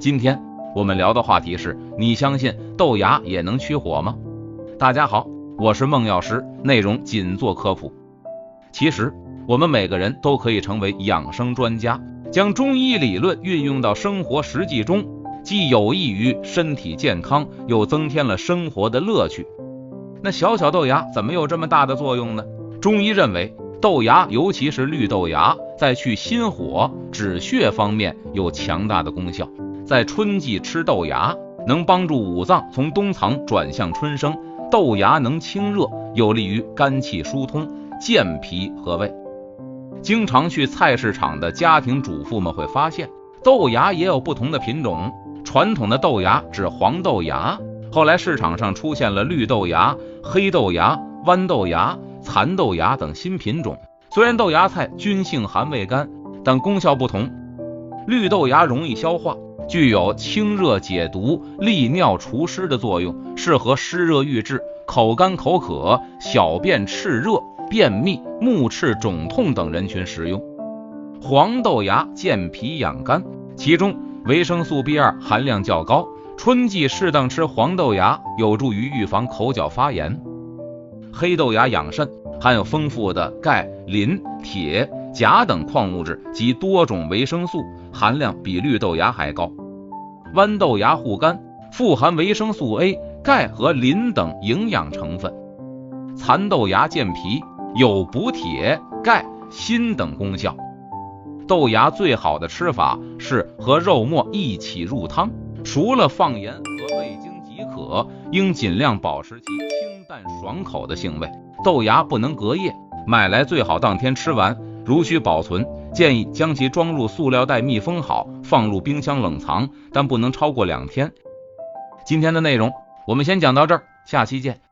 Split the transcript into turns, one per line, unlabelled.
今天我们聊的话题是：你相信豆芽也能驱火吗？大家好，我是孟药师，内容仅做科普。其实我们每个人都可以成为养生专家，将中医理论运用到生活实际中，既有益于身体健康，又增添了生活的乐趣。那小小豆芽怎么有这么大的作用呢？中医认为，豆芽尤其是绿豆芽，在去心火、止血方面有强大的功效。在春季吃豆芽，能帮助五脏从冬藏转向春生。豆芽能清热，有利于肝气疏通、健脾和胃。经常去菜市场的家庭主妇们会发现，豆芽也有不同的品种。传统的豆芽指黄豆芽，后来市场上出现了绿豆芽、黑豆芽、豌豆芽。蚕豆芽等新品种，虽然豆芽菜均性寒味甘，但功效不同。绿豆芽容易消化，具有清热解毒、利尿除湿的作用，适合湿热郁滞、口干口渴、小便炽热、便秘、目赤肿痛等人群食用。黄豆芽健脾养肝，其中维生素 B 二含量较高，春季适当吃黄豆芽有助于预防口角发炎。黑豆芽养肾，含有丰富的钙、磷、铁、钾等矿物质及多种维生素，含量比绿豆芽还高。豌豆芽护肝，富含维生素 A、钙和磷等营养成分。蚕豆芽健脾，有补铁、钙、锌等功效。豆芽最好的吃法是和肉末一起入汤，熟了放盐和味精即可，应尽量保持其清。淡爽口的性味，豆芽不能隔夜，买来最好当天吃完。如需保存，建议将其装入塑料袋密封好，放入冰箱冷藏，但不能超过两天。今天的内容我们先讲到这儿，下期见。